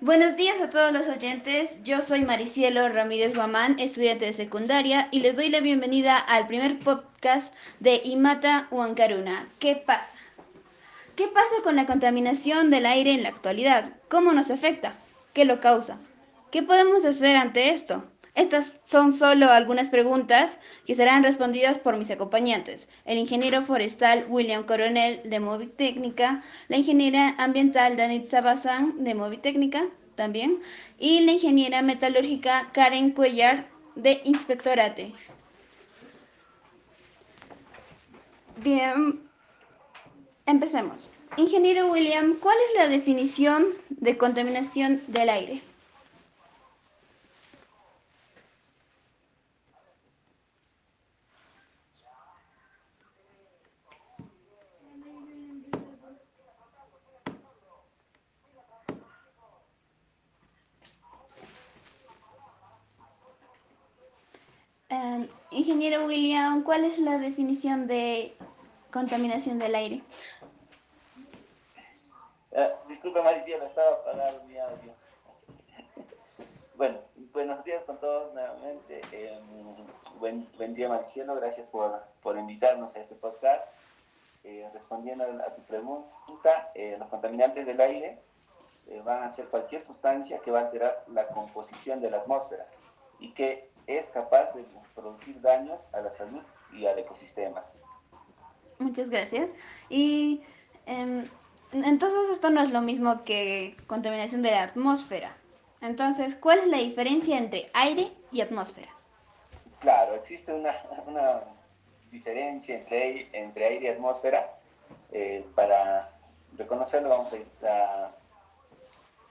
Buenos días a todos los oyentes. Yo soy Maricielo Ramírez Guamán, estudiante de secundaria, y les doy la bienvenida al primer podcast de Imata Huancaruna. ¿Qué pasa? ¿Qué pasa con la contaminación del aire en la actualidad? ¿Cómo nos afecta? ¿Qué lo causa? ¿Qué podemos hacer ante esto? Estas son solo algunas preguntas que serán respondidas por mis acompañantes, el ingeniero forestal William Coronel de Movitecnica, la ingeniera ambiental Danitza Bazán de Movitecnica también, y la ingeniera metalúrgica Karen Cuellar de Inspectorate. Bien, empecemos. Ingeniero William, ¿cuál es la definición de contaminación del aire? Em, ingeniero William, ¿cuál es la definición de contaminación del aire? Uh, Mariciela, estaba apagado mi audio. bueno, buenos días con todos nuevamente. Eh, buen, día Maricielo, gracias por, por, invitarnos a este podcast. Eh, respondiendo a tu pregunta, eh, los contaminantes del aire van a ser cualquier sustancia que va a alterar la composición de la atmósfera y que es capaz de producir daños a la salud y al ecosistema. Muchas gracias. Y eh, entonces esto no es lo mismo que contaminación de la atmósfera. Entonces, ¿cuál es la diferencia entre aire y atmósfera? Claro, existe una, una diferencia entre, entre aire y atmósfera. Eh, para reconocerlo vamos a, a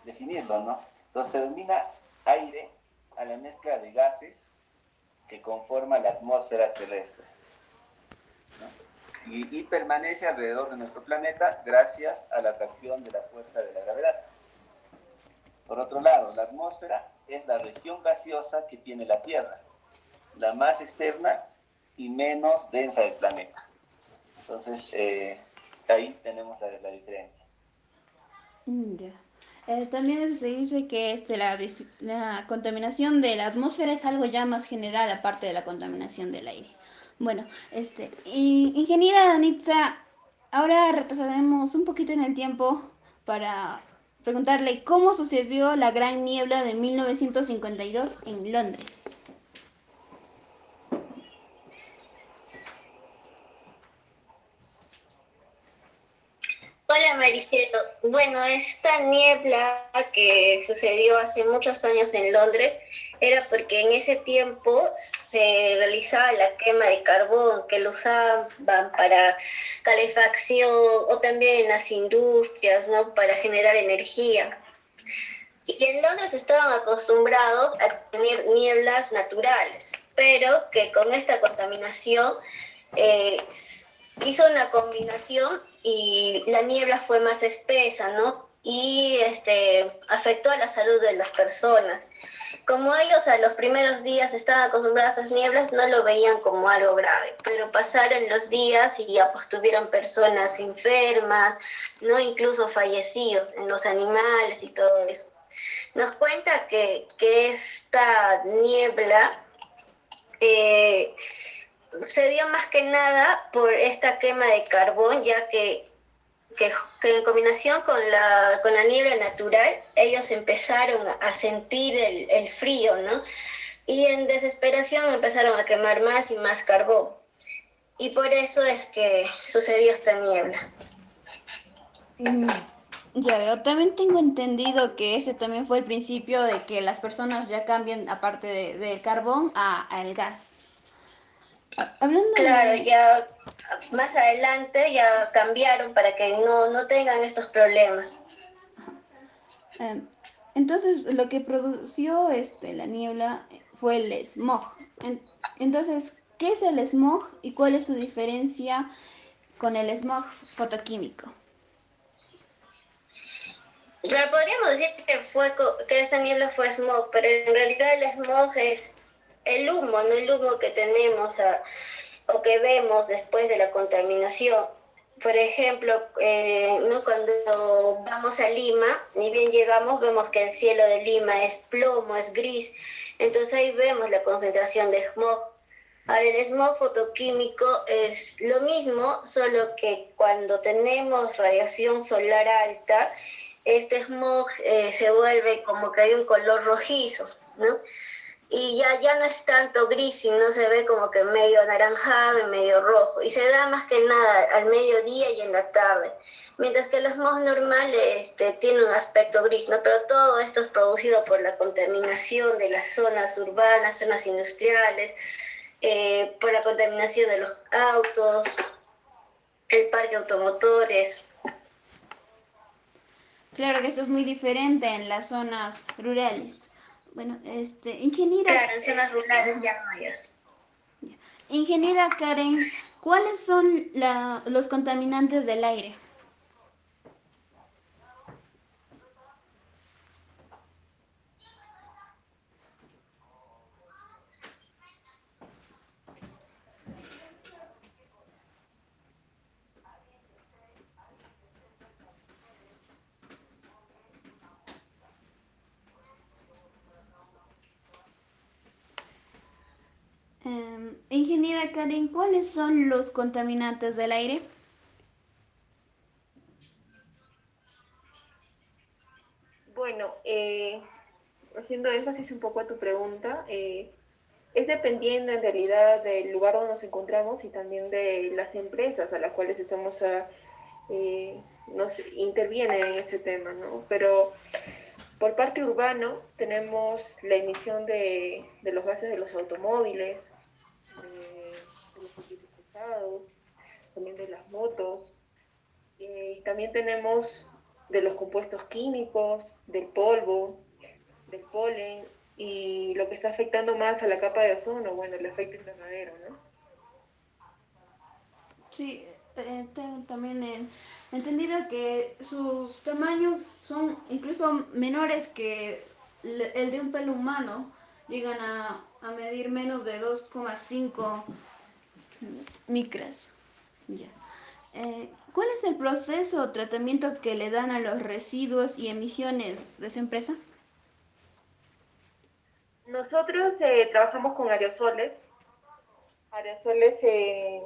definirlo, ¿no? Entonces se denomina aire a la mezcla de gases que conforma la atmósfera terrestre. Y, permanece alrededor de nuestro planeta gracias a la atracción de la fuerza de la gravedad. Por otro lado, la atmósfera es la región gaseosa que tiene la Tierra, la más externa y menos densa del planeta. Entonces, eh, ahí tenemos la, diferencia. Mm, ya. Eh, también se dice que este, la, la, contaminación de la atmósfera es algo ya más general aparte de la contaminación del aire. Bueno, este, ingeniera Danitza, ahora retrocedemos un poquito en el tiempo para preguntarle cómo sucedió la gran niebla de 1952 en Londres. Hola Maricelo. Bueno, esta niebla que sucedió hace muchos años en Londres era porque en ese tiempo se realizaba la quema de carbón que lo usaban para calefacción o también en las industrias, ¿no? Para generar energía. Y en Londres estaban acostumbrados a tener nieblas naturales, pero que con esta contaminación eh, hizo una combinación y la niebla fue más espesa, ¿no? Y este, afectó a la salud de las personas. Como ellos a los primeros días estaban acostumbrados a esas nieblas, no lo veían como algo grave, pero pasaron los días y ya pues tuvieron personas enfermas, ¿no? Incluso fallecidos en los animales y todo eso. Nos cuenta que, que esta niebla... Eh, se dio más que nada por esta quema de carbón, ya que, que, en combinación con la, con la niebla natural, ellos empezaron a sentir el, el, frío, ¿no? Y en desesperación empezaron a quemar más y más carbón. Y por eso es que sucedió esta niebla. Mm, ya veo, también tengo entendido que ese también fue el principio de que las personas ya cambien, aparte del de carbón, al gas. Hablando claro, ya más adelante ya cambiaron para que no, no tengan estos problemas. Em, entonces, lo que produció este, la niebla fue el smog. Entonces, ¿qué es el smog y cuál es su diferencia con el smog fotoquímico? podríamos decir que, fue, que esa niebla fue smog, pero en realidad el smog es el humo, no el humo que tenemos o que vemos después de la contaminación. por ejemplo, eh, ¿no? cuando vamos a Lima, ni bien llegamos, vemos que el cielo de Lima es plomo, es gris, entonces ahí vemos la concentración de smog. Ahora, el smog fotoquímico es lo mismo, solo que cuando tenemos radiación solar alta, este smog eh, se vuelve como que hay un color rojizo, ¿no? Y ya, ya no es tanto gris, sino se ve como que medio anaranjado y medio rojo. Y se da más que nada al mediodía y en la tarde. Mientras que el smog normal este, tiene un aspecto gris, ¿no? Pero todo esto es producido por la contaminación de las zonas urbanas, zonas industriales, eh, por la contaminación de los autos, el parque automotores. Claro que esto es muy diferente en las zonas rurales. Bueno, este, ingeniera. Claro, en zonas rurales ya no hay Ingeniera Karen, ¿cuáles son la, los contaminantes del aire? Eh, ingeniera Karen, ¿cuáles son los contaminantes del aire? Bueno, eh, haciendo énfasis un poco a tu pregunta, eh, es dependiendo en realidad del lugar donde nos encontramos y también de las empresas a las cuales estamos eh, nos intervienen en este tema, ¿no? Pero por parte urbano tenemos la emisión de, los gases de los automóviles, pesados, también de las motos. y también tenemos de los compuestos químicos, del polvo, del polen y lo que está afectando más a la capa de ozono, bueno, el efecto invernadero, ¿no? Sí, eh, tengo también entendido que sus tamaños son incluso menores que el de un pelo humano, llegan a a medir menos de 2,5 micras. Ya. Eh, ¿Cuál es el proceso o tratamiento que le dan a los residuos y emisiones de su empresa? Nosotros eh, trabajamos con aerosoles, aerosoles eh,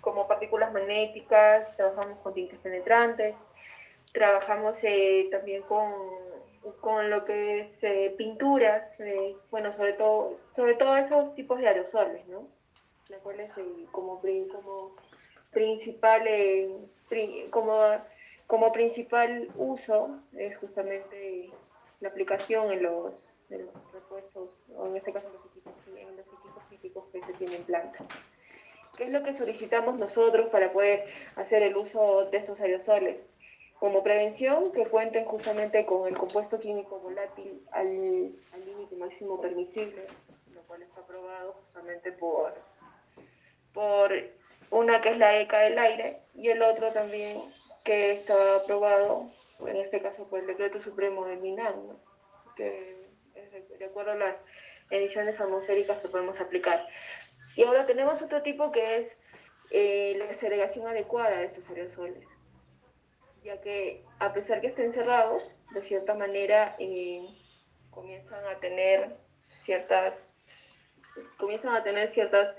como partículas magnéticas, trabajamos con tintes penetrantes, trabajamos también con con lo que es eh, pinturas, eh, bueno, sobre todo, sobre todo esos tipos de aerosoles, ¿no? Las cuales eh, como, como principal, como, como principal uso es justamente la aplicación en los, en los repuestos, o en este caso los equipos, en los equipos críticos que se tienen en planta. ¿Qué es lo que solicitamos nosotros para poder hacer el uso de estos aerosoles? como prevención que cuenten justamente con el compuesto químico volátil al, límite máximo permisible, lo cual está aprobado justamente por una que es la ECA del aire y el otro también que está aprobado, en este caso por el decreto supremo del MINAM, que es de acuerdo a las emisiones atmosféricas que podemos aplicar. Y ahora tenemos otro tipo que es eh, la segregación adecuada de estos aerosoles ya que a pesar que estén cerrados, de cierta manera eh, comienzan a tener ciertas comienzan a tener ciertas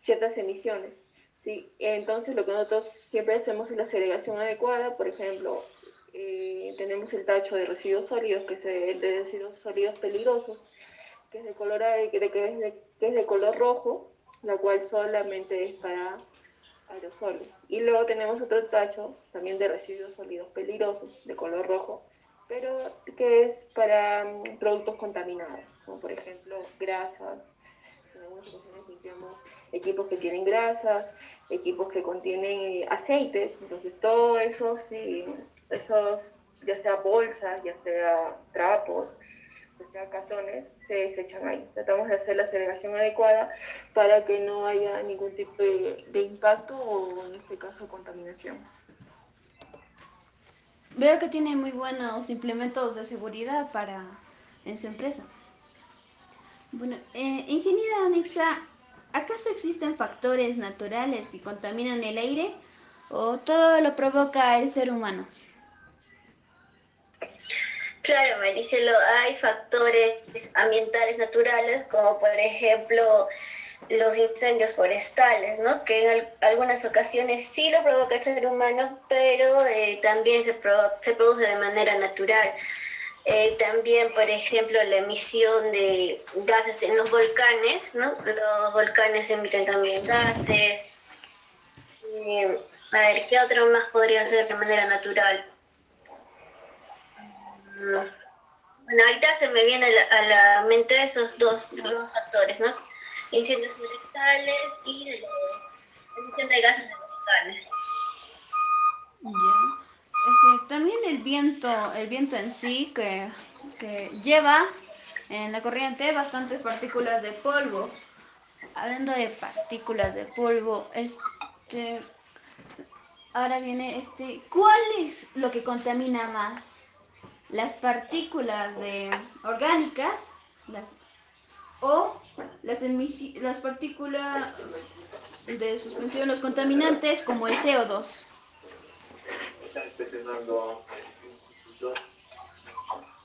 ciertas emisiones. ¿Sí? Entonces lo que nosotros siempre hacemos es la segregación adecuada, por ejemplo, eh, tenemos el tacho de residuos sólidos, que es de residuos sólidos peligrosos, que es de color, que es de color rojo, la cual solamente es para aerosoles. Y luego tenemos otro tacho también de residuos sólidos peligrosos de color rojo, pero que es para mm, productos contaminados, como por ejemplo grasas. En algunas ocasiones limpiamos equipos que tienen grasas, equipos que contienen eh, aceites, entonces todo eso, sí, esos, ya sea bolsas, ya sea trapos, ya sea cartones, se desechan ahí. Tratamos de hacer la segregación adecuada para que no haya ningún tipo de, de impacto o en este caso contaminación. Veo que tiene muy buenos implementos de seguridad para en su empresa. Bueno, eh, ingeniera Anixa, ¿acaso existen factores naturales que contaminan el aire o todo lo provoca el ser humano? Claro, Maricelo, hay factores ambientales naturales como por ejemplo los incendios forestales, ¿no? que en algunas ocasiones sí lo provoca el ser humano, pero eh, también se, se, produce de manera natural. Eh, también, por ejemplo, la emisión de gases en los volcanes, ¿no? los volcanes emiten también gases. Eh, a ver, ¿qué otro más podría ser de manera natural? Bueno, ahorita se me viene a la, mente esos dos, dos, factores, ¿no? Incendios forestales y emisión de gases de volcanes. Ya. También el viento, el viento en sí, que, que lleva en la corriente bastantes partículas de polvo. Hablando de partículas de polvo, este, ahora viene este, ¿cuál es lo que contamina más? las partículas de, orgánicas las, o las, las partículas de suspensión, los contaminantes como el CO2.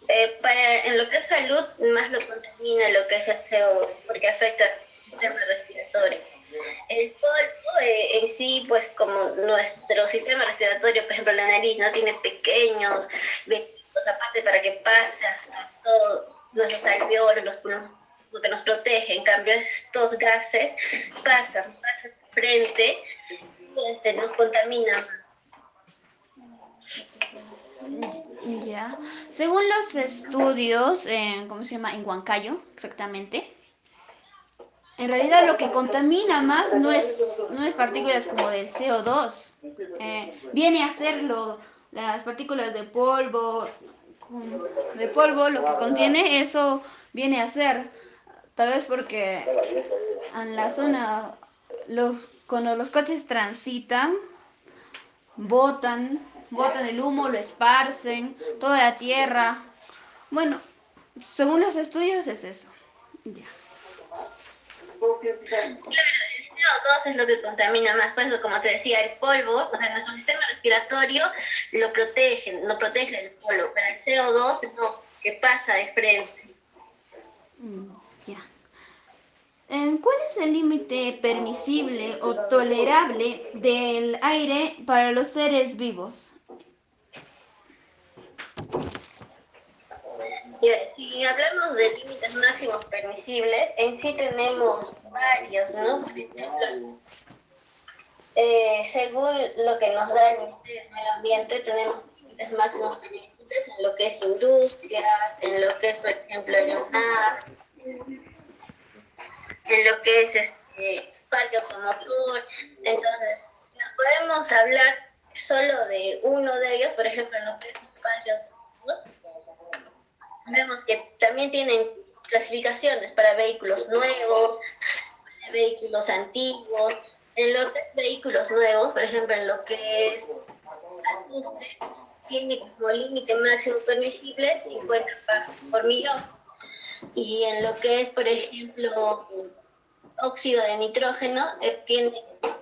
Eh, para, en lo que es salud, más lo contamina lo que es el CO2, porque afecta el sistema respiratorio. El polvo eh, en sí, pues como nuestro sistema respiratorio, por ejemplo la nariz, no tiene pequeños aparte para que pase hasta todos los alveolos, los pulmones, que nos protege. En cambio, estos gases pasan, pasan frente y este, nos contamina Ya. Según los estudios, en, ¿cómo se llama? En Huancayo, exactamente. En realidad lo que contamina más no es, no es partículas como de CO2. Eh, viene a ser lo, las partículas de polvo, de polvo, lo que contiene, eso viene a ser, tal vez porque en la zona, los, cuando los coches transitan, botan, botan el humo, lo esparcen, toda la tierra. Bueno, según los estudios es eso. Ya. CO2 es lo que contamina más, por eso como te decía, el polvo, o sea, nuestro sistema respiratorio lo protege, no protege el polvo, pero el CO2 no, que pasa de frente. Mm, ya. Em, ¿Cuál es el límite permisible o tolerable del aire para los seres vivos? Si hablamos de límites máximos permisibles, en sí tenemos varios, ¿no? Por ejemplo, eh, según lo que nos da el Ministerio del Ambiente, tenemos límites máximos permisibles en lo que es industria, en lo que es, por ejemplo, mar, en lo que es este, parque automotor. Entonces, si nos podemos hablar solo de uno de ellos, por ejemplo, en lo que es parque automotor, vemos que también tienen clasificaciones para vehículos nuevos, para vehículos antiguos. En los vehículos nuevos, por ejemplo, en lo que es tiene como límite máximo permisible 50 partes por millón. Y en lo que es, por ejemplo, óxido de nitrógeno, eh, tiene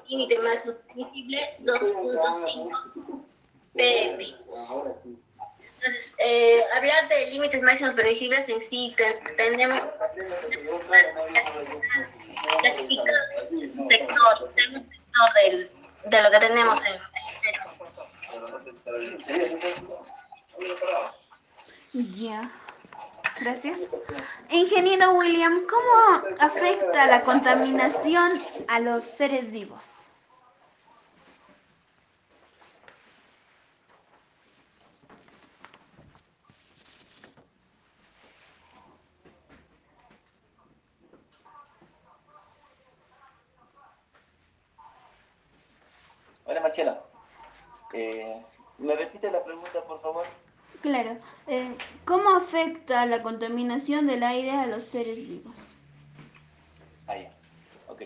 límite máximo permisible 2.5 ppm. Entonces, eh, hablar de límites máximos permisibles en sí, tenemos clasificados en un sector, según sector del, de lo que tenemos en, el Ya. Gracias. Ingeniero William, ¿cómo afecta la contaminación a los seres vivos? Eh, ¿Me repite la pregunta, por favor? Claro. Eh, ¿Cómo afecta la contaminación del aire a los seres vivos? Ah, ya. Ok.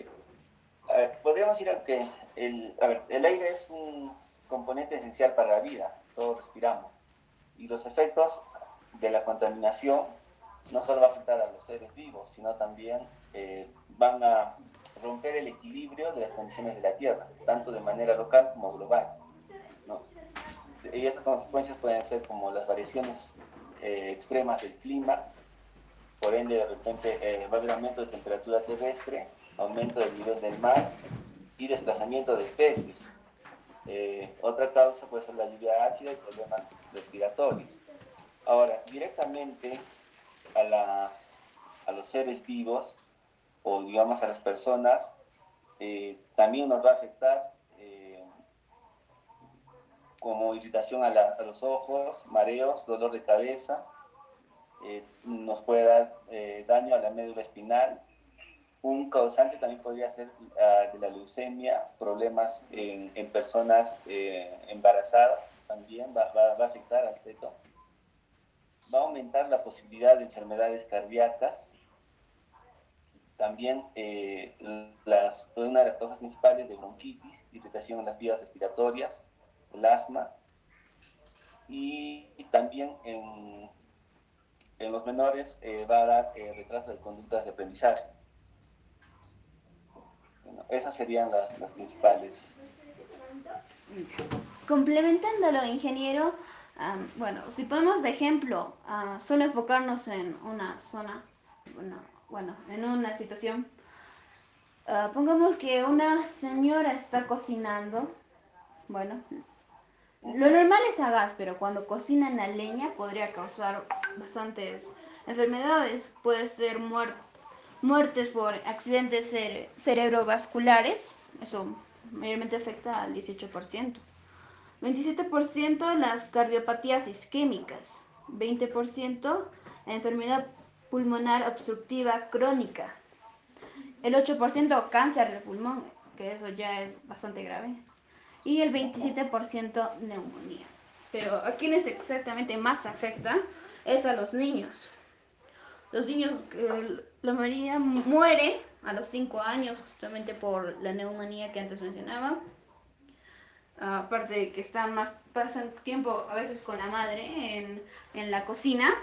A ver, podríamos ir a que el, a ver, el aire es un componente esencial para la vida, todos respiramos. Y los efectos de la contaminación no solo va a afectar a los seres vivos, sino también eh, van a romper el equilibrio de las condiciones de la Tierra, tanto de manera local como global. Y esas consecuencias pueden ser como las variaciones eh, extremas del clima, por ende de repente eh, va a haber aumento de temperatura terrestre, aumento del nivel del mar y desplazamiento de especies. Eh, otra causa puede ser la lluvia ácida y problemas respiratorios. Ahora, directamente a, la, a los seres vivos o digamos a las personas, eh, también nos va a afectar eh, como irritación a, a, los ojos, mareos, dolor de cabeza, nos puede dar daño a la médula espinal, un causante también podría ser de la leucemia, problemas en, personas eh, embarazadas, también va, va, va, a afectar al feto. Va a aumentar la posibilidad de enfermedades cardíacas. También eh, las, una de las causas principales de bronquitis, irritación en las vías respiratorias, el asma. Y, también en, en, los menores eh, va a dar eh, retraso de conductas de aprendizaje. Bueno, esas serían las, las, principales. Complementándolo, ingeniero, bueno, si ponemos de ejemplo, uh, solo enfocarnos en una zona, bueno, bueno en una situación, uh, pongamos que una señora está cocinando, bueno, lo normal es a gas, pero cuando cocinan a leña podría causar bastantes enfermedades, puede ser muerte muertes por accidentes cere cerebrovasculares, eso mayormente afecta al 18%. 27% las cardiopatías isquémicas, 20% la enfermedad pulmonar obstructiva crónica, el 8% cáncer de pulmón, que eso ya es bastante grave, y el 27% neumonía. Pero a quienes exactamente más afecta es a los niños. Los niños, la mayoría muere a los 5 años justamente por la neumonía que antes mencionaba. Aparte de que están más, pasan tiempo a veces con la madre en, en la cocina.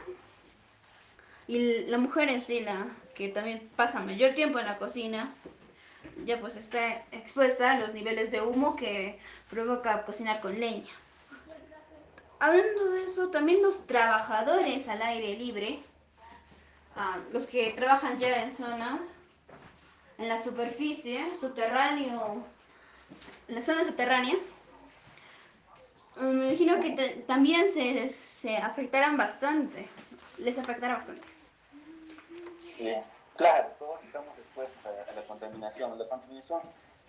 Y la mujer en sí, la que también pasa mayor tiempo en la cocina, ya pues está expuesta a los niveles de humo que provoca cocinar con leña. Hablando de eso, también los trabajadores al aire libre uh, los que trabajan ya en zona, en la superficie, subterráneo, en la zona subterránea, me imagino que también se, se, afectarán bastante, les afectará bastante. Claro, todos estamos expuestos a, la contaminación. La contaminación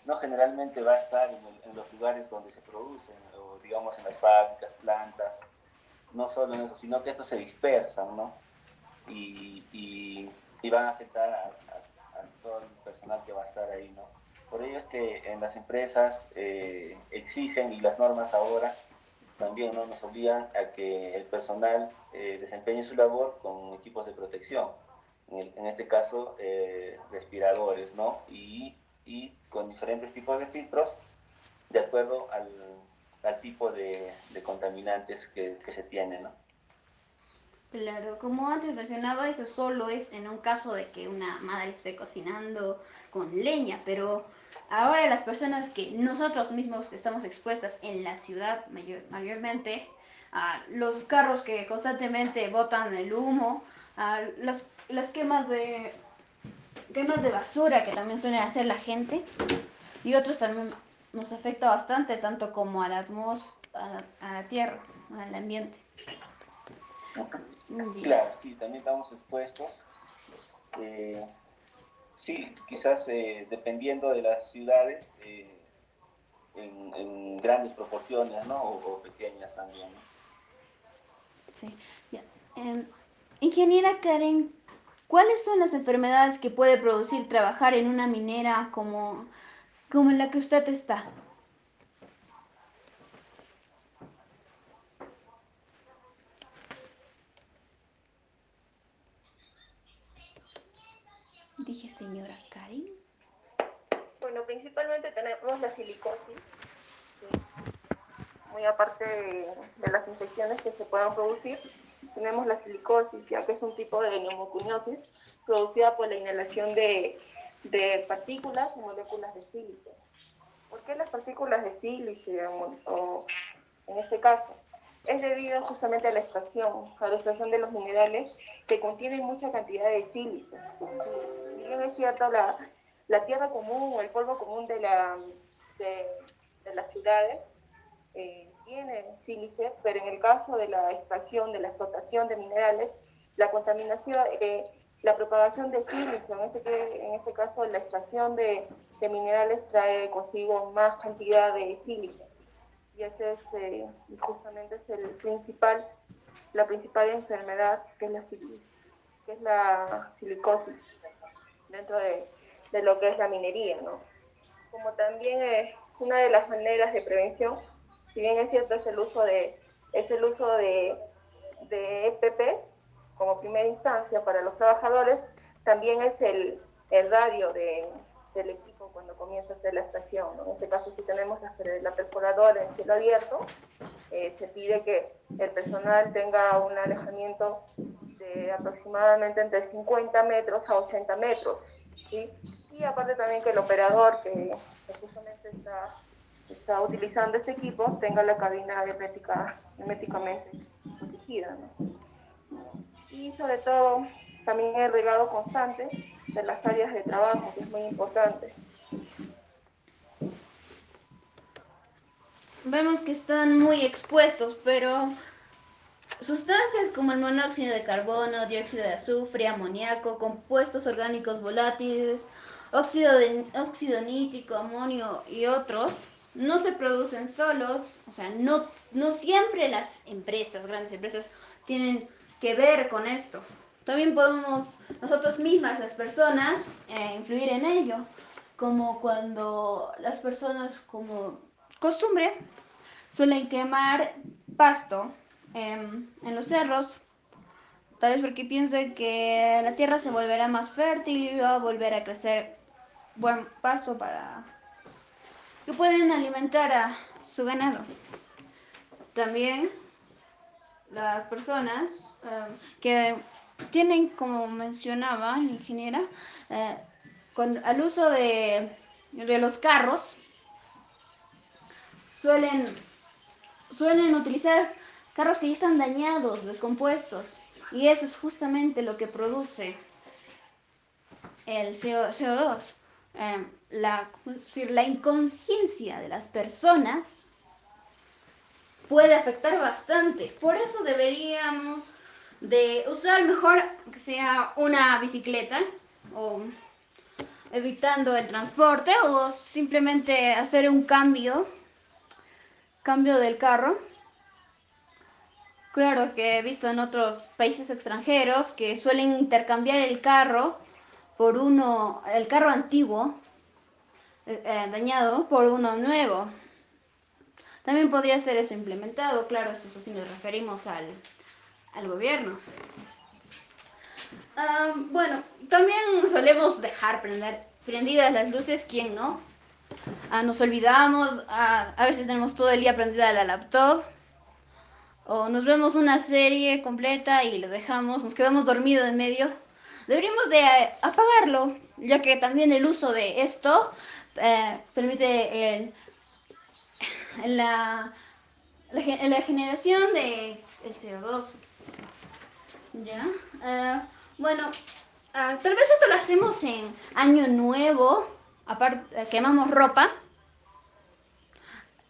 no generalmente va a estar en, los lugares donde se producen, o digamos en las fábricas, plantas, no solo en eso, sino que estos se dispersan, ¿no? y, y, van a afectar a, todo el personal que va a estar ahí, ¿no? Por ello es que en las empresas eh, exigen y las normas ahora también ¿no? nos obligan a que el personal eh, desempeñe su labor con equipos de protección, en, este caso eh, respiradores, ¿no? Y, y, con diferentes tipos de filtros de acuerdo al, al tipo de, de contaminantes que, que se tiene, ¿no? Claro, como antes mencionaba, eso solo es en un caso de que una madre esté cocinando con leña, pero ahora las personas que nosotros mismos que estamos expuestas en la ciudad mayor, mayormente, a los carros que constantemente botan el humo, a las, las quemas de quemas de basura que también suele hacer la gente y otros también nos afecta bastante, tanto como a la atmósfera, a, a la tierra, al ambiente. Claro, sí, también estamos expuestos. Eh, sí, quizás eh, dependiendo de las ciudades, eh, en, en, grandes proporciones, ¿no? O, o pequeñas también, ¿no? Sí. Yeah. Um, ingeniera Karen, ¿cuáles son las enfermedades que puede producir trabajar en una minera como, como en la que usted está? Dije señora Karen. Bueno, principalmente tenemos la silicosis, muy aparte de, de, las infecciones que se puedan producir, tenemos la silicosis, ya que es un tipo de neumoconiosis producida por la inhalación de, de partículas y moléculas de sílice. ¿Por qué las partículas de sílice o, en este caso? Es debido justamente a la extracción, a la extracción de los minerales que contienen mucha cantidad de sílice. Si, bien es cierto, la, la, tierra común o el polvo común de, la, de, las ciudades eh, tiene sílice, pero en el caso de la extracción, de la explotación de minerales, la contaminación, eh, la propagación de sílice, en este, en este caso la extracción de, de, minerales trae consigo más cantidad de sílice. Y ese es eh, justamente es el principal, la principal enfermedad que es la, que es la silicosis dentro de, de, lo que es la minería. ¿no? Como también es una de las maneras de prevención, si bien es cierto es el uso de, es el uso de, de EPPs, como primera instancia para los trabajadores, también es el, el radio de, del equipo cuando comienza a hacer la estación. En este caso, si tenemos la, la perforadora en cielo abierto, eh, se pide que el personal tenga un alejamiento de aproximadamente entre 50 metros a 80 metros. Y aparte también que el operador que, justamente está, está, utilizando este equipo tenga la cabina hermética, herméticamente protegida. y sobre todo también el regado constante de las áreas de trabajo, que es muy importante. Vemos que están muy expuestos, pero sustancias como el monóxido de carbono, dióxido de azufre, amoníaco, compuestos orgánicos volátiles, óxido, de, óxido nítrico, amonio y otros no se producen solos, o sea, no, no siempre las empresas, grandes empresas, tienen que ver con esto. También podemos nosotros mismas, las personas, eh, influir en ello, como cuando las personas, como costumbre, suelen quemar pasto em, en los cerros, tal vez porque piensen que la tierra se volverá más fértil y va a volver a crecer buen pasto para que pueden alimentar a su ganado. También las personas eh, que tienen, como mencionaba la ingeniera, eh, al uso de, de, los carros, suelen, suelen utilizar carros que ya están dañados, descompuestos, y eso es justamente lo que produce el CO2. Eh, la, la inconsciencia de las personas puede afectar bastante. Por eso deberíamos de usar mejor que sea una bicicleta o evitando el transporte o simplemente hacer un cambio, cambio del carro. Claro que he visto en otros países extranjeros que suelen intercambiar el carro por uno, el carro antiguo, eh, eh, dañado, por uno nuevo. También podría ser eso implementado, claro, esto si nos referimos al, al gobierno. Ah, bueno, también solemos dejar prender, prendidas las luces, ¿quién no? Ah, nos olvidamos, ah, a veces tenemos todo el día prendida la laptop, o nos vemos una serie completa y lo dejamos, nos quedamos dormidos en medio. Deberíamos de apagarlo, ya que también el uso de esto eh, permite el la, la, generación de el CO2. ¿Ya? Uh, bueno, uh, tal vez esto lo hacemos en año nuevo, aparte, quemamos ropa,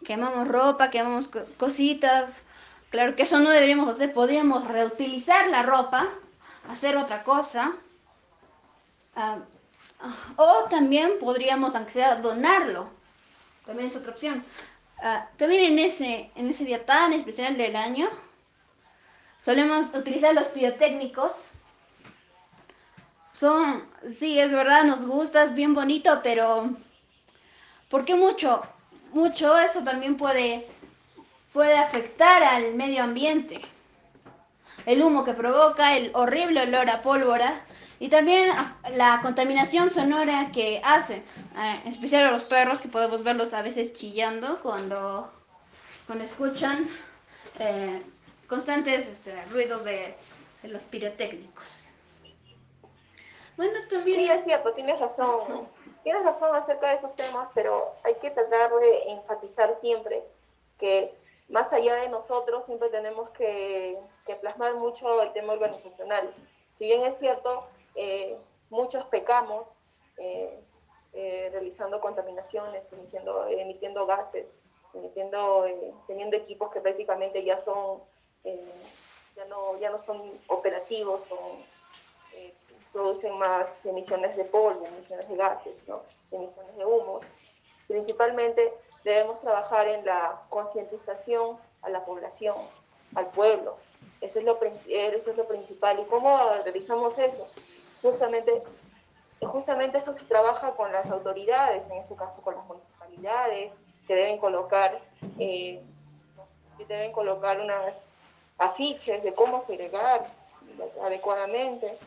quemamos ropa, quemamos cositas, claro que eso no deberíamos hacer, podríamos reutilizar la ropa, hacer otra cosa, o también podríamos, aunque sea, donarlo, también es otra opción. Ah, también en ese, en ese día tan especial del año, solemos utilizar los pirotécnicos. Son, sí, es verdad, nos gusta, es bien bonito, pero ¿por qué mucho? Mucho, eso también puede, puede afectar al medio ambiente. El humo que provoca, el horrible olor a pólvora y también la contaminación sonora que hacen, eh, especial a los perros, que podemos verlos a veces chillando cuando, cuando escuchan eh, constantes este, ruidos de, de, los pirotécnicos. Bueno, también... Sí, es cierto, tienes razón. Tienes razón acerca de esos temas, pero hay que tratar de enfatizar siempre que más allá de nosotros siempre tenemos que, plasmar mucho el tema organizacional. Si bien es cierto, eh, muchos pecamos eh, eh, realizando contaminaciones, emitiendo, gases, emitiendo, teniendo equipos que prácticamente ya son ya no, ya no son operativos, producen más emisiones de polvo, emisiones de gases, ¿no? emisiones de humos. Principalmente debemos trabajar en la concientización a la población, al pueblo. Eso es, lo, eso es lo principal. ¿Y cómo realizamos eso? Justamente, justamente eso se trabaja con las autoridades, en este caso con las municipalidades, que deben colocar, eh, que deben colocar unas afiches de cómo segregar adecuadamente.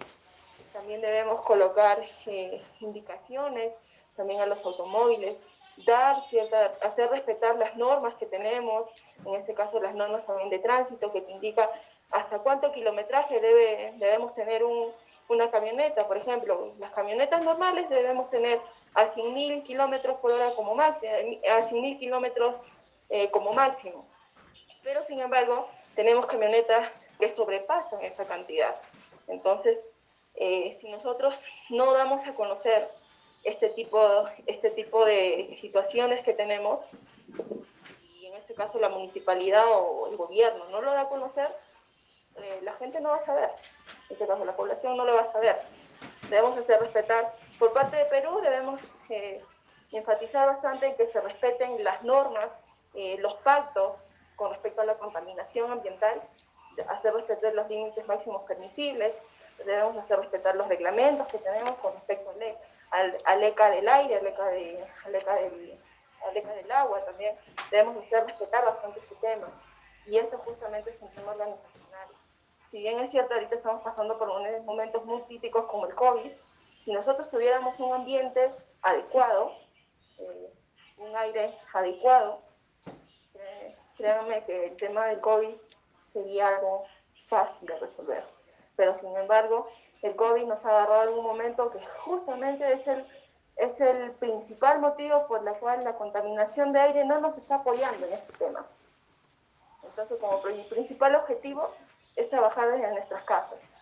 También debemos colocar eh, indicaciones también a los automóviles dar cierta, hacer respetar las normas que tenemos, en este caso las normas también de tránsito, que te indica hasta cuánto kilometraje debe, debemos tener un, una camioneta. Por ejemplo, las camionetas normales debemos tener a 100.000 kilómetros por hora como máximo, a 100.000 kilómetros eh, como máximo. Pero sin embargo, tenemos camionetas que sobrepasan esa cantidad. Entonces, eh, si nosotros no damos a conocer este tipo, este tipo de situaciones que tenemos, y en este caso la municipalidad o el gobierno no lo da a conocer, eh, la gente no va a saber, en este caso la población no lo va a saber. Debemos hacer respetar, por parte de Perú debemos eh, enfatizar bastante en que se respeten las normas, eh, los pactos con respecto a la contaminación ambiental, hacer respetar los límites máximos permisibles, debemos hacer respetar los reglamentos que tenemos con respecto a ley al, ECA del aire, al ECA, de, al, ECA del, al ECA del agua también. Debemos hacer respetar bastante ese tema. Y eso justamente es un tema organizacional. Si bien es cierto, ahorita estamos pasando por unos momentos muy críticos como el COVID, si nosotros tuviéramos un ambiente adecuado, eh, un aire adecuado, eh, créanme que el tema del COVID sería algo fácil de resolver. Pero sin embargo, el COVID nos ha agarrado en un momento que justamente es el, es el principal motivo por el cual la contaminación de aire no nos está apoyando en este tema. Entonces, como principal objetivo es trabajar desde nuestras casas.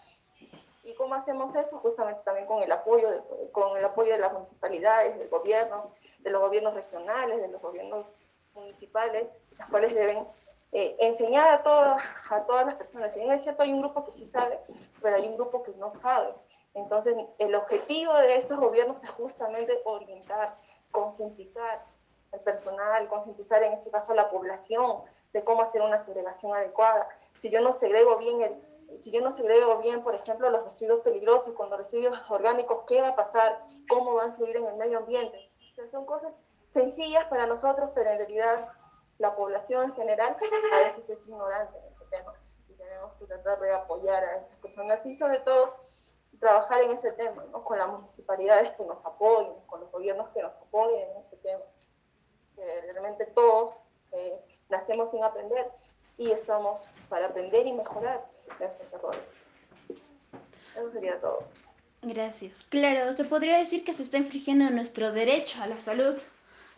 ¿Y cómo hacemos eso? Justamente también con el apoyo de, con el apoyo de las municipalidades, del gobierno, de los gobiernos regionales, de los gobiernos municipales, las cuales deben eh, enseñar a, todas a todas las personas. Si bien es cierto, hay un grupo que sí sabe, pero hay un grupo que no sabe. Entonces, el objetivo de estos gobiernos es justamente orientar, concientizar al personal, concientizar en este caso a la población de cómo hacer una segregación adecuada. Si yo no segrego bien el, si yo no segrego bien, por ejemplo, los residuos peligrosos con los residuos orgánicos, ¿qué va a pasar? ¿Cómo va a influir en el medio ambiente? O sea, son cosas sencillas para nosotros, pero en realidad la población en general a veces es ignorante en ese tema y tenemos que tratar de apoyar a esas personas y sobre todo trabajar en ese tema, ¿no? con las municipalidades que nos apoyen, con los gobiernos que nos apoyen en ese tema. Que realmente todos eh, nacemos sin aprender y estamos para aprender y mejorar nuestros errores. Eso sería todo. Gracias. Claro, se podría decir que se está infringiendo nuestro derecho a la salud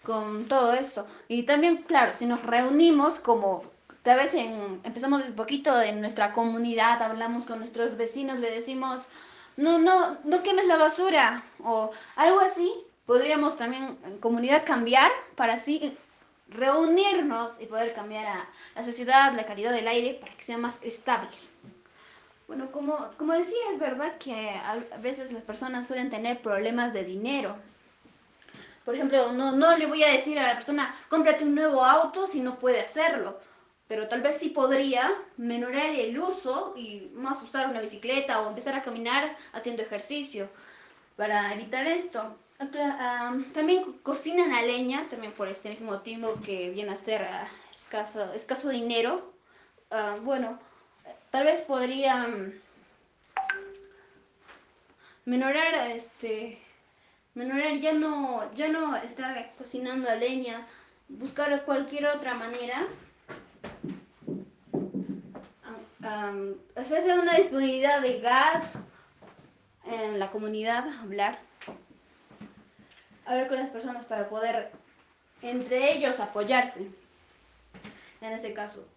con todo esto. Y también, claro, si nos reunimos como tal vez en, empezamos un poquito en nuestra comunidad, hablamos con nuestros vecinos, le decimos, no, no, no quemes la basura o algo así, podríamos también en comunidad cambiar para así reunirnos y poder cambiar a la sociedad, la calidad del aire para que sea más estable. Bueno, como, como decía, es verdad que a veces las personas suelen tener problemas de dinero por ejemplo, no, no le voy a decir a la persona, cómprate un nuevo auto si no puede hacerlo. Pero tal vez sí podría menorar el uso y más usar una bicicleta o empezar a caminar haciendo ejercicio para evitar esto. También cocinan a leña, también por este mismo motivo que viene a ser ah, escaso, escaso dinero. Ah, bueno, tal vez podrían menorar este, Menorar ya no, ya no estar cocinando a leña, buscar cualquier otra manera. Um, hacerse una disponibilidad de gas, en la comunidad, hablar, hablar con las personas para poder entre ellos apoyarse, en ese caso.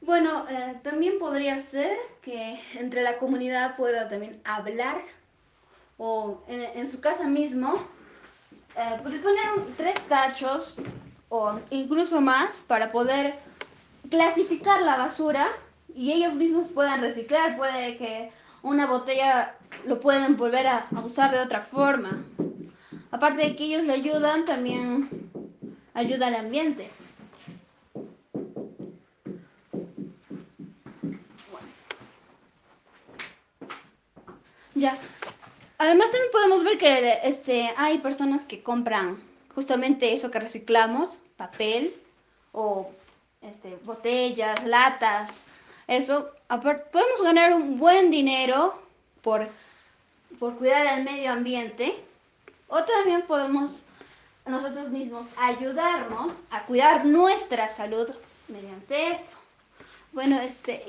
Bueno, eh, también podría ser que entre la comunidad pueda también hablar o en, su casa mismo eh, tres tachos o incluso más para poder clasificar la basura y ellos mismos puedan reciclar, puede que una botella lo puedan volver a, usar de otra forma. Aparte de que ellos le ayudan, también ayuda al ambiente. Ya. Además también podemos ver que este, hay personas que compran justamente eso que reciclamos, papel o este, botellas, latas, eso, podemos ganar un buen dinero por, por cuidar al medio ambiente o también podemos nosotros mismos ayudarnos a cuidar nuestra salud mediante eso. Bueno, este,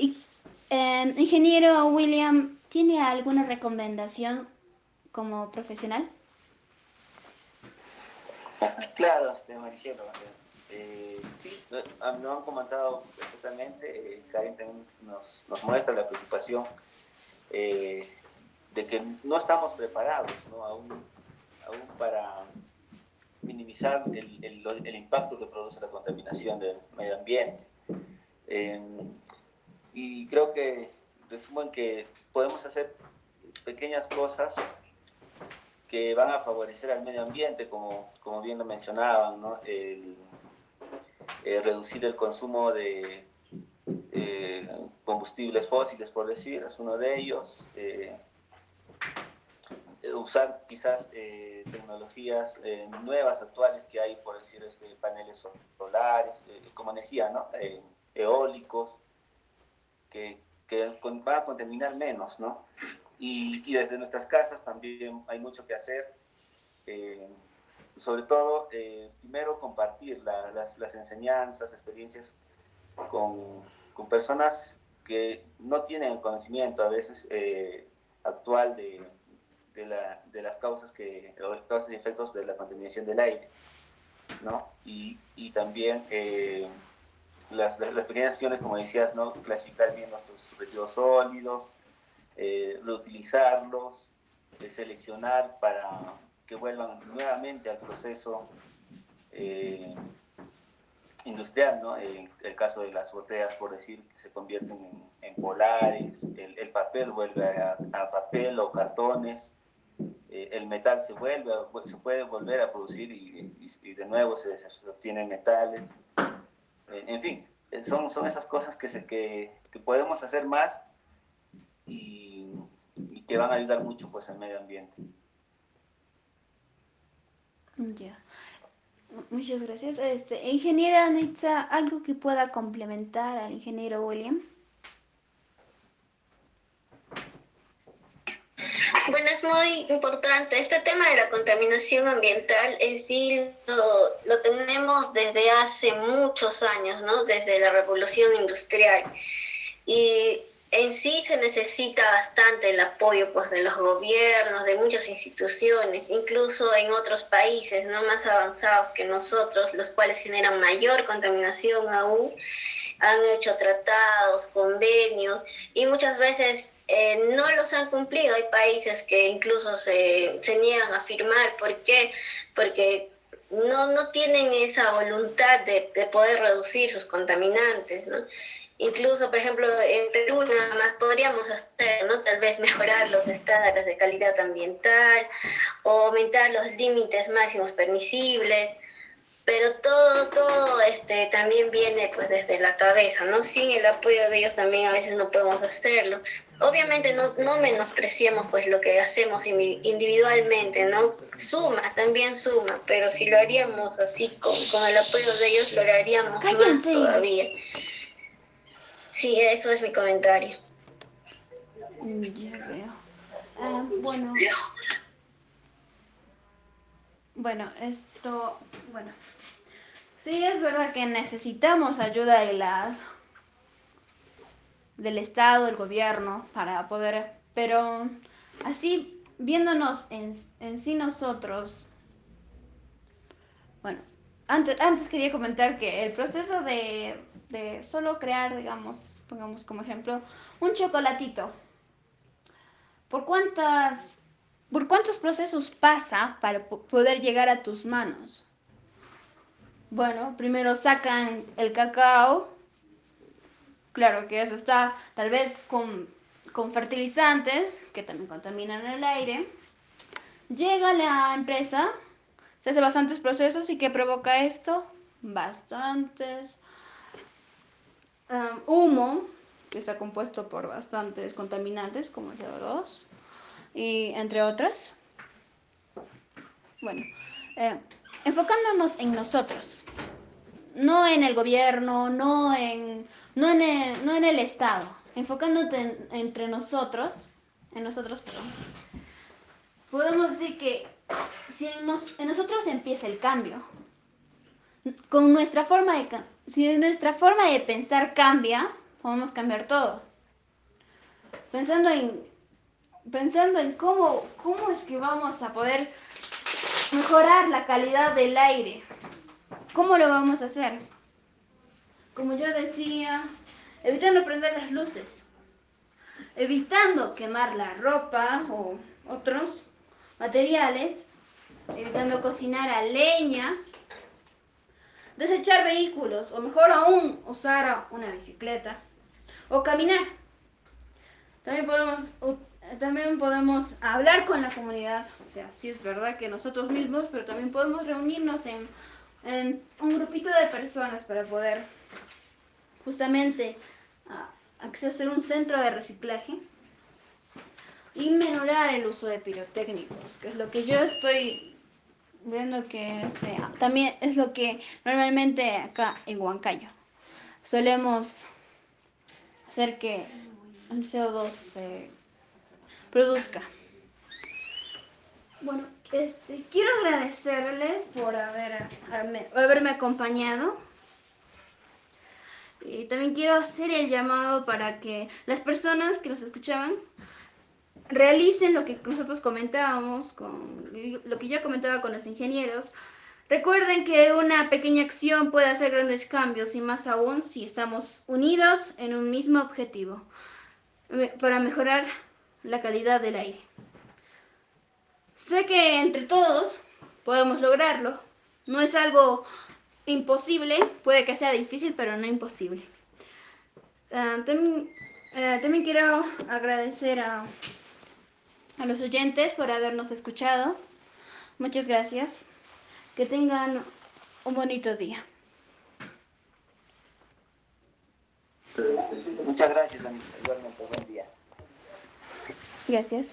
eh, ingeniero William, ¿tiene alguna recomendación como profesional? Claro, este, Maricielo. Eh, sí, nos han comentado perfectamente, eh, Karen también nos, nos, muestra la preocupación eh, de que no estamos preparados ¿no? Aún, aún para minimizar el, el, impacto que produce la contaminación del medio ambiente. y creo que resumo en que podemos hacer pequeñas cosas que van a favorecer al medio ambiente, como, como bien lo mencionaban, ¿no? Eh, reducir el consumo de eh, combustibles fósiles, por decir, es uno de ellos. Eh, usar quizás tecnologías nuevas, actuales que hay, por decir, este, paneles solares, como energía, ¿no? eólicos, que, que van a contaminar menos, ¿no? Y, y, desde nuestras casas también hay mucho que hacer sobre todo, eh, primero compartir las, las, enseñanzas, experiencias con, con, personas que no tienen conocimiento a veces eh, actual de, de, la, de, las causas, que, causas y efectos de la contaminación del aire, ¿no? Y, y también eh, las, las, pequeñas acciones, como decías, ¿no? Clasificar bien nuestros residuos sólidos, reutilizarlos, seleccionar para que vuelvan nuevamente al proceso eh, industrial, ¿no? El, caso de las botellas, por decir, que se convierten en, polares, el, el, papel vuelve a, a, papel o cartones, eh, el metal se vuelve, se puede volver a producir y, de nuevo se, se, obtienen metales. Eh, en fin, son, son esas cosas que, se, que, podemos hacer más y, y que van a ayudar mucho pues, al medio ambiente. Ya. Muchas gracias. Este, ingeniera Anitza, ¿algo que pueda complementar al ingeniero William? Bueno, es muy importante. Este tema de la contaminación ambiental en sí lo, lo, tenemos desde hace muchos años, ¿no? Desde la revolución industrial. Y en sí se necesita bastante el apoyo pues, de los gobiernos, de muchas instituciones, incluso en otros países no más avanzados que nosotros, los cuales generan mayor contaminación aún, han hecho tratados, convenios y muchas veces eh, no los han cumplido. Hay países que incluso se, se niegan a firmar. ¿Por qué? Porque no, no tienen esa voluntad de, de poder reducir sus contaminantes, ¿no? Incluso, por ejemplo, en Perú nada más podríamos hacer, ¿no? Tal vez mejorar los estándares de calidad ambiental o aumentar los límites máximos permisibles, pero todo, todo este, también viene pues desde la cabeza, ¿no? Sin el apoyo de ellos también a veces no podemos hacerlo. Obviamente no, no menospreciamos pues lo que hacemos individualmente, ¿no? Suma, también suma, pero si lo haríamos así con, con el apoyo de ellos, lo haríamos más todavía. Sí, eso es mi comentario. Mm, ya veo. Ah, bueno. Bueno, esto, bueno. Sí, es verdad que necesitamos ayuda de las del Estado, el gobierno, para poder, pero así viéndonos en, en sí nosotros, bueno, antes, antes quería comentar que el proceso de, de solo crear, digamos, pongamos como ejemplo, un chocolatito, ¿por cuántas ¿Por cuántos procesos pasa para poder llegar a tus manos? Bueno, primero sacan el cacao. Claro que eso está tal vez con, con fertilizantes que también contaminan el aire. Llega la empresa, se hace bastantes procesos y ¿qué provoca esto? Bastantes um, humo, que está compuesto por bastantes contaminantes como el CO2 y entre otras. Bueno, eh, enfocándonos en nosotros, no en el gobierno, no en, no en, el, no en el Estado, enfocándonos entre nosotros, en nosotros, perdón, podemos decir que si en, en nosotros empieza el cambio, con nuestra forma de si nuestra forma de pensar cambia, podemos cambiar todo. Pensando en pensando en cómo, cómo es que vamos a poder mejorar la calidad del aire. ¿Cómo lo vamos a hacer? Como yo decía, evitando prender las luces, evitando quemar la ropa o otros materiales, evitando cocinar a leña, desechar vehículos o mejor aún usar una bicicleta o caminar. También podemos también podemos hablar con la comunidad, sea, sí es verdad que nosotros mismos, pero también podemos reunirnos en, un grupito de personas para poder justamente acceder a un centro de reciclaje y menorar el uso de pirotécnicos, que es lo que yo estoy viendo que este, también es lo que normalmente acá en Huancayo solemos hacer que el CO2 se produzca. Bueno, este, quiero agradecerles por haber, haberme acompañado. Y también quiero hacer el llamado para que las personas que nos escuchaban realicen lo que nosotros comentábamos, con, lo que yo comentaba con los ingenieros. Recuerden que una pequeña acción puede hacer grandes cambios y más aún si estamos unidos en un mismo objetivo para mejorar la calidad del aire. Sé que entre todos podemos lograrlo. No es algo imposible, puede que sea difícil, pero no imposible. Ah, también, ah, también, quiero agradecer a, a los oyentes por habernos escuchado. Muchas gracias. Que tengan un bonito día. Muchas gracias, Igualmente, buen día. Gracias.